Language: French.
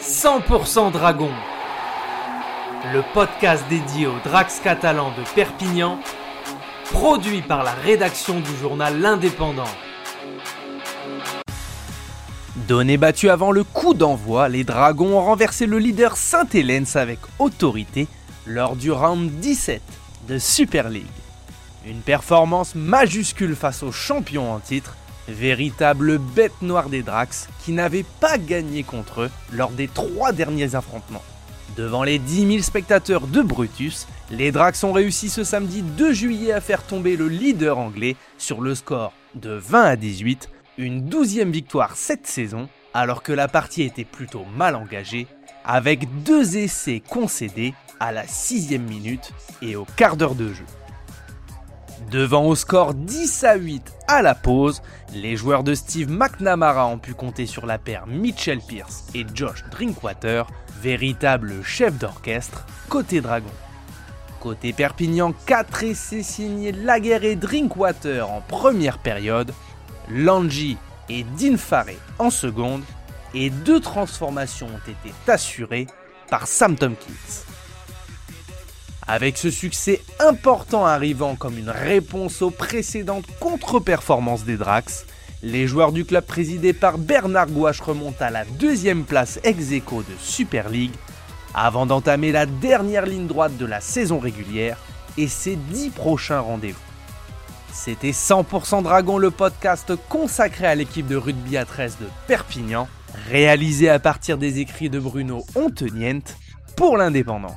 100% Dragon, le podcast dédié aux Drax catalans de Perpignan, produit par la rédaction du journal L'Indépendant. Donné battu avant le coup d'envoi, les Dragons ont renversé le leader Saint-Hélène avec autorité lors du round 17 de Super League. Une performance majuscule face aux champions en titre, véritable bête noire des Drax qui n'avaient pas gagné contre eux lors des trois derniers affrontements. Devant les 10 000 spectateurs de Brutus, les Drax ont réussi ce samedi 2 juillet à faire tomber le leader anglais sur le score de 20 à 18, une douzième victoire cette saison, alors que la partie était plutôt mal engagée, avec deux essais concédés à la sixième minute et au quart d'heure de jeu. Devant au score 10 à 8 à la pause, les joueurs de Steve McNamara ont pu compter sur la paire Mitchell Pierce et Josh Drinkwater, véritable chef d'orchestre côté Dragon. Côté Perpignan, 4 essais signés Laguerre et Drinkwater en première période, Langi et Dinfaré en seconde, et deux transformations ont été assurées par Sam Tompkins. Avec ce succès important arrivant comme une réponse aux précédentes contre-performances des Drax, les joueurs du club présidé par Bernard Gouache remontent à la deuxième place ex aequo de Super League avant d'entamer la dernière ligne droite de la saison régulière et ses dix prochains rendez-vous. C'était 100% Dragon, le podcast consacré à l'équipe de rugby à 13 de Perpignan, réalisé à partir des écrits de Bruno Ontenient pour l'Indépendant.